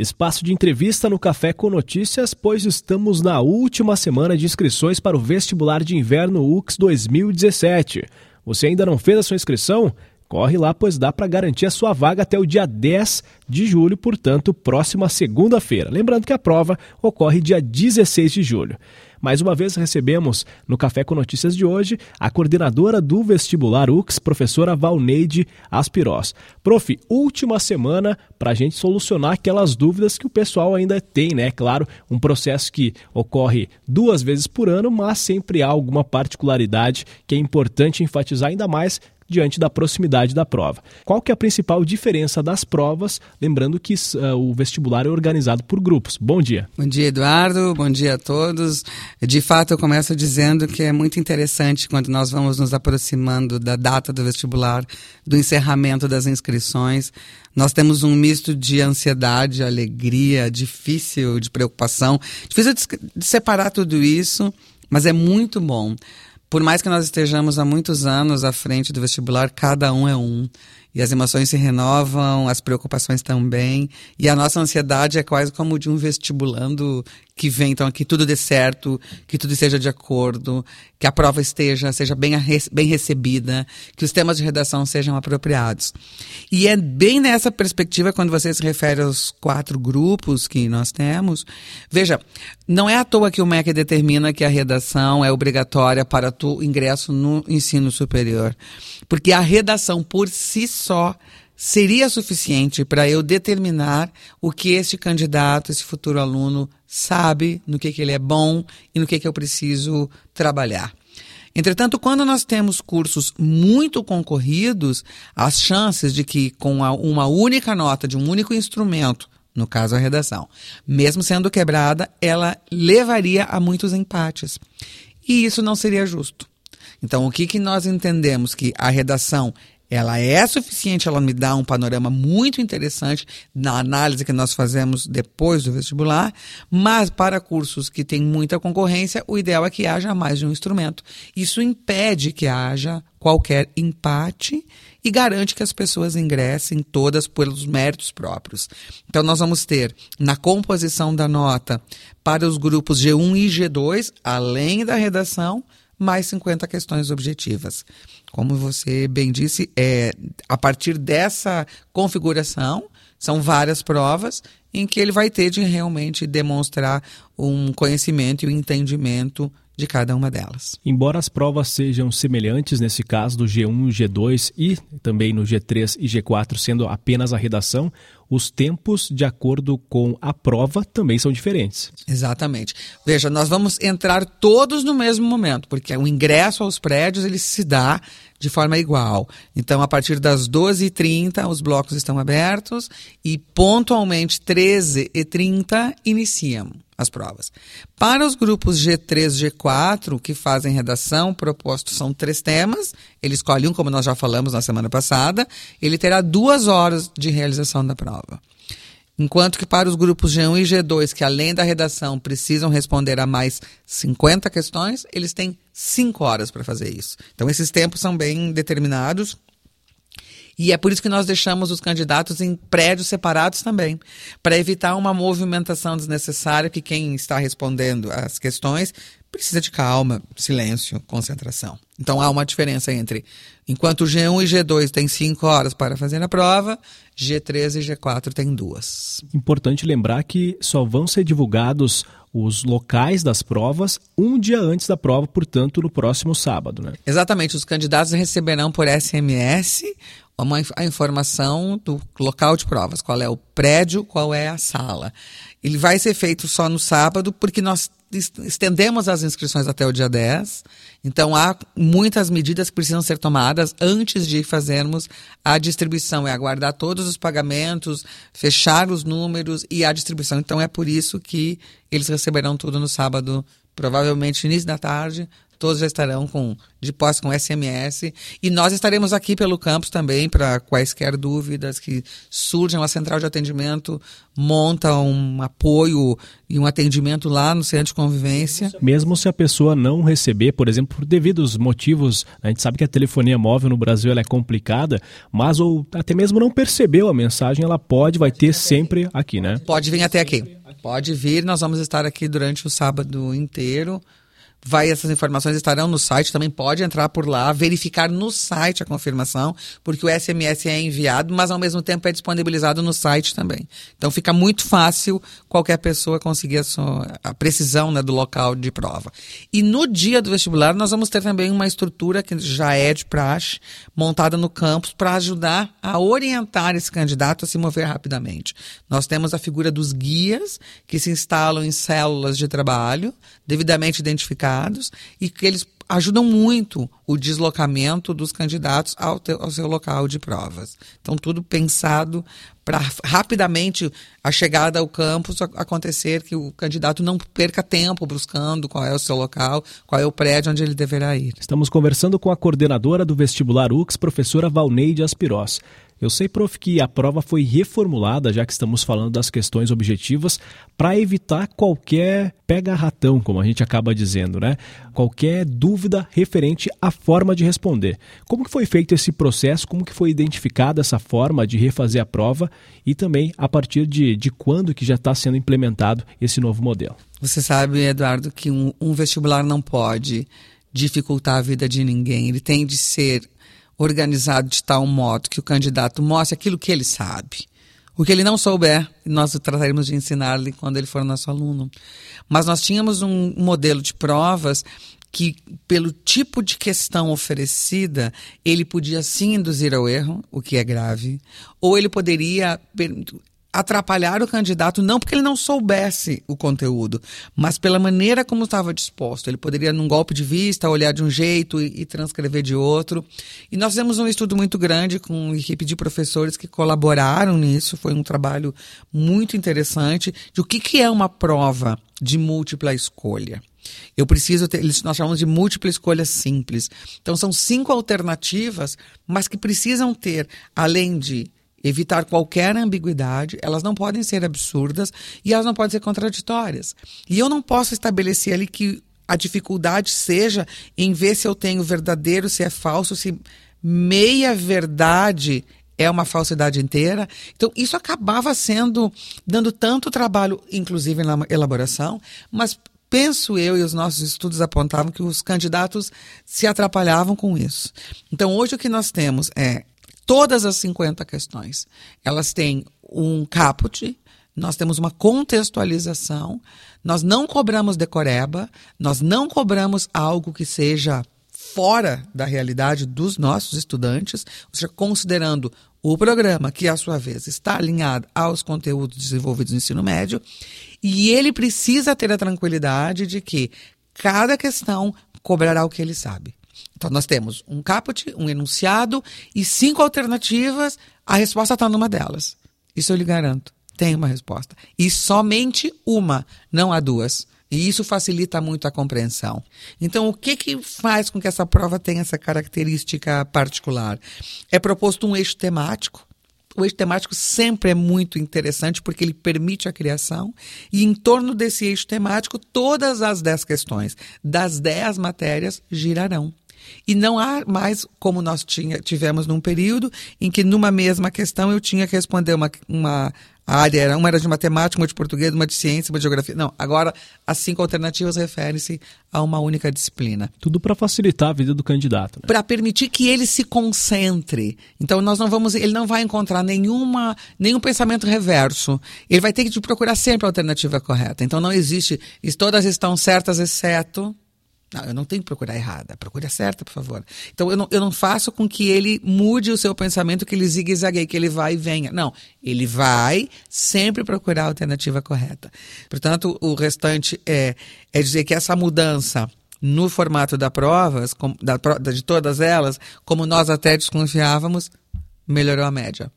Espaço de entrevista no Café com Notícias, pois estamos na última semana de inscrições para o vestibular de inverno UX 2017. Você ainda não fez a sua inscrição? Corre lá, pois dá para garantir a sua vaga até o dia 10 de julho, portanto, próxima segunda-feira. Lembrando que a prova ocorre dia 16 de julho. Mais uma vez recebemos no Café com Notícias de hoje a coordenadora do vestibular UX, professora Valneide Aspirós. Prof, última semana para a gente solucionar aquelas dúvidas que o pessoal ainda tem, né? Claro, um processo que ocorre duas vezes por ano, mas sempre há alguma particularidade que é importante enfatizar ainda mais diante da proximidade da prova. Qual que é a principal diferença das provas? Lembrando que uh, o vestibular é organizado por grupos. Bom dia. Bom dia, Eduardo. Bom dia a todos. De fato, eu começo dizendo que é muito interessante quando nós vamos nos aproximando da data do vestibular, do encerramento das inscrições. Nós temos um misto de ansiedade, alegria, difícil de preocupação. Difícil de separar tudo isso, mas é muito bom por mais que nós estejamos há muitos anos à frente do vestibular, cada um é um. E as emoções se renovam, as preocupações também. E a nossa ansiedade é quase como de um vestibulando que vem, então, que tudo dê certo, que tudo esteja de acordo, que a prova esteja, seja bem, bem recebida, que os temas de redação sejam apropriados. E é bem nessa perspectiva, quando você se refere aos quatro grupos que nós temos, veja, não é à toa que o MEC determina que a redação é obrigatória para o ingresso no ensino superior. Porque a redação por si só seria suficiente para eu determinar o que este candidato, esse futuro aluno, sabe, no que, que ele é bom e no que, que eu preciso trabalhar. Entretanto, quando nós temos cursos muito concorridos, as chances de que com uma única nota de um único instrumento, no caso a redação, mesmo sendo quebrada, ela levaria a muitos empates. E isso não seria justo. Então, o que, que nós entendemos? Que a redação ela é suficiente, ela me dá um panorama muito interessante na análise que nós fazemos depois do vestibular, mas para cursos que têm muita concorrência, o ideal é que haja mais de um instrumento. Isso impede que haja qualquer empate e garante que as pessoas ingressem todas pelos méritos próprios. Então, nós vamos ter na composição da nota para os grupos G1 e G2, além da redação, mais 50 questões objetivas. Como você bem disse, é, a partir dessa configuração, são várias provas em que ele vai ter de realmente demonstrar um conhecimento e um entendimento de cada uma delas. Embora as provas sejam semelhantes nesse caso do G1 e G2 e também no G3 e G4 sendo apenas a redação, os tempos de acordo com a prova também são diferentes. Exatamente. Veja, nós vamos entrar todos no mesmo momento, porque o ingresso aos prédios ele se dá de forma igual. Então, a partir das 12h30, os blocos estão abertos e pontualmente 13h30 iniciam as provas. Para os grupos G3, G4, que fazem redação, propostos são três temas. Ele escolhe um, como nós já falamos na semana passada. Ele terá duas horas de realização da prova. Enquanto que para os grupos G1 e G2, que além da redação precisam responder a mais 50 questões, eles têm 5 horas para fazer isso. Então esses tempos são bem determinados e é por isso que nós deixamos os candidatos em prédios separados também, para evitar uma movimentação desnecessária que quem está respondendo às questões precisa de calma, silêncio, concentração. Então há uma diferença entre enquanto G1 e G2 têm cinco horas para fazer a prova, G3 e G4 têm duas. Importante lembrar que só vão ser divulgados os locais das provas um dia antes da prova, portanto, no próximo sábado. Né? Exatamente. Os candidatos receberão por SMS a informação do local de provas, qual é o prédio, qual é a sala. Ele vai ser feito só no sábado, porque nós estendemos as inscrições até o dia 10. Então, há muitas medidas que precisam ser tomadas antes de fazermos a distribuição. É aguardar todos os pagamentos, fechar os números e a distribuição. Então, é por isso que eles receberão tudo no sábado, provavelmente início da tarde, todos já estarão com de posse com SMS e nós estaremos aqui pelo campus também para quaisquer dúvidas que surjam. A central de atendimento monta um apoio e um atendimento lá no centro de convivência. Mesmo se a pessoa não receber, por exemplo, por devidos motivos, a gente sabe que a telefonia móvel no Brasil é complicada, mas ou até mesmo não percebeu a mensagem, ela pode, vai ter sempre aqui, né? Pode vir até aqui. Pode vir, nós vamos estar aqui durante o sábado inteiro vai essas informações estarão no site, também pode entrar por lá, verificar no site a confirmação, porque o SMS é enviado, mas ao mesmo tempo é disponibilizado no site também. Então fica muito fácil qualquer pessoa conseguir a, sua, a precisão né, do local de prova. E no dia do vestibular nós vamos ter também uma estrutura que já é de praxe, montada no campus para ajudar a orientar esse candidato a se mover rapidamente. Nós temos a figura dos guias que se instalam em células de trabalho, devidamente identificadas e que eles ajudam muito o deslocamento dos candidatos ao, ao seu local de provas. Então, tudo pensado para rapidamente a chegada ao campus acontecer que o candidato não perca tempo buscando qual é o seu local, qual é o prédio onde ele deverá ir. Estamos conversando com a coordenadora do vestibular UX, professora Valneide Aspirós. Eu sei, prof, que a prova foi reformulada, já que estamos falando das questões objetivas, para evitar qualquer pega-ratão, como a gente acaba dizendo, né? Qualquer dúvida referente à forma de responder. Como que foi feito esse processo? Como que foi identificada essa forma de refazer a prova? E também a partir de, de quando que já está sendo implementado esse novo modelo? Você sabe, Eduardo, que um, um vestibular não pode dificultar a vida de ninguém. Ele tem de ser organizado de tal modo que o candidato mostre aquilo que ele sabe. O que ele não souber, nós trataremos de ensinar-lhe quando ele for nosso aluno. Mas nós tínhamos um modelo de provas que, pelo tipo de questão oferecida, ele podia sim induzir ao erro, o que é grave, ou ele poderia atrapalhar o candidato não porque ele não soubesse o conteúdo, mas pela maneira como estava disposto. Ele poderia, num golpe de vista, olhar de um jeito e, e transcrever de outro. E nós fizemos um estudo muito grande com uma equipe de professores que colaboraram nisso. Foi um trabalho muito interessante de o que, que é uma prova de múltipla escolha. Eu preciso ter, nós chamamos de múltipla escolha simples. Então são cinco alternativas, mas que precisam ter, além de evitar qualquer ambiguidade, elas não podem ser absurdas e elas não podem ser contraditórias. E eu não posso estabelecer ali que a dificuldade seja em ver se eu tenho verdadeiro, se é falso, se meia verdade é uma falsidade inteira. Então, isso acabava sendo, dando tanto trabalho, inclusive na elaboração, mas penso eu e os nossos estudos apontavam que os candidatos se atrapalhavam com isso. Então, hoje o que nós temos é todas as 50 questões. Elas têm um caput, nós temos uma contextualização, nós não cobramos decoreba, nós não cobramos algo que seja fora da realidade dos nossos estudantes, ou seja, considerando o programa, que, à sua vez, está alinhado aos conteúdos desenvolvidos no ensino médio, e ele precisa ter a tranquilidade de que cada questão cobrará o que ele sabe. Então, nós temos um caput, um enunciado e cinco alternativas. A resposta está numa delas. Isso eu lhe garanto. Tem uma resposta. E somente uma, não há duas. E isso facilita muito a compreensão. Então, o que, que faz com que essa prova tenha essa característica particular? É proposto um eixo temático. O eixo temático sempre é muito interessante porque ele permite a criação, e em torno desse eixo temático, todas as dez questões das dez matérias girarão. E não há mais como nós tinha, tivemos num período em que numa mesma questão eu tinha que responder uma, uma área, uma era de matemática, uma de português, uma de ciência, uma de geografia. Não, agora as cinco alternativas referem-se a uma única disciplina. Tudo para facilitar a vida do candidato. Né? Para permitir que ele se concentre. Então nós não vamos, ele não vai encontrar nenhuma, nenhum pensamento reverso. Ele vai ter que procurar sempre a alternativa correta. Então não existe, todas estão certas exceto não, eu não tenho que procurar errada, procure a certa, por favor. Então, eu não, eu não faço com que ele mude o seu pensamento, que ele zigue-zague, que ele vai e venha. Não, ele vai sempre procurar a alternativa correta. Portanto, o restante é, é dizer que essa mudança no formato da provas, com, da, de todas elas, como nós até desconfiávamos, melhorou a média.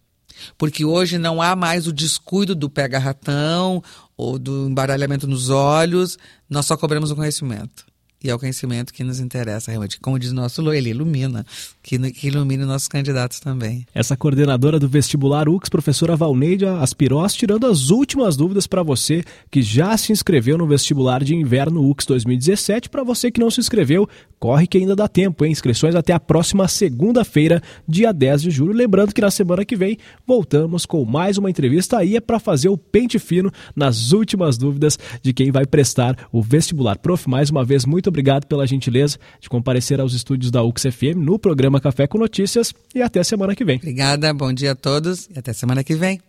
Porque hoje não há mais o descuido do pega-ratão ou do embaralhamento nos olhos, nós só cobramos o conhecimento. E é o conhecimento que nos interessa realmente. Como diz nosso Lô, ele ilumina, que, que ilumine nossos candidatos também. Essa coordenadora do vestibular UX, professora Valneide Aspirós, tirando as últimas dúvidas para você que já se inscreveu no vestibular de inverno UX 2017. Para você que não se inscreveu, corre que ainda dá tempo, hein? Inscrições até a próxima segunda-feira, dia 10 de julho. Lembrando que na semana que vem voltamos com mais uma entrevista aí é para fazer o pente fino nas últimas dúvidas de quem vai prestar o vestibular. Prof, mais uma vez, muito obrigado pela gentileza de comparecer aos estúdios da UXFM no programa Café com Notícias e até semana que vem. Obrigada, bom dia a todos e até semana que vem.